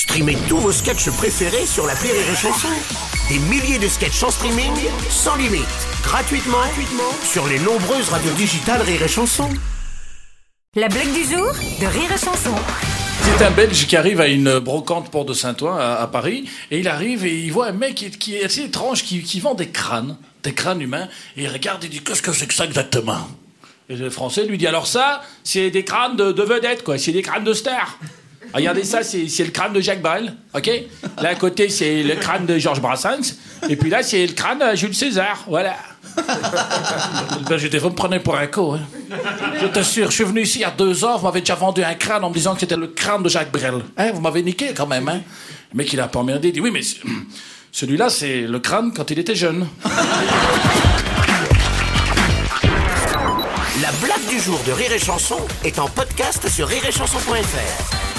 Streamez tous vos sketchs préférés sur la Rire et Chanson. Des milliers de sketchs en streaming, sans limite, gratuitement, gratuitement sur les nombreuses radios digitales Rire et Chanson. La blague du jour de Rire et Chanson. C'est un Belge qui arrive à une brocante Port de Saint-Ouen à, à Paris et il arrive et il voit un mec qui, qui est assez étrange qui, qui vend des crânes, des crânes humains et il regarde et dit qu'est-ce que c'est que ça exactement? Et le Français lui dit alors ça c'est des crânes de, de vedettes quoi, c'est des crânes de stars. Regardez ça, c'est c'est le crâne de Jacques Brel, ok? Là à côté c'est le crâne de Georges Brassens et puis là c'est le crâne de Jules César, voilà. Ben, j'étais, vous me prenez pour un con, hein. Je t'assure, je suis venu ici il y a deux ans, vous m'avez déjà vendu un crâne en me disant que c'était le crâne de Jacques Brel. Hein, vous m'avez niqué quand même, hein. Le mec, il a pas emmerdé, il dit, oui, mais c'est- celui-là, c'est le crâne quand il était jeune. La blague du jour de Rire et Chanson est en podcast sur rireetchanson.fr.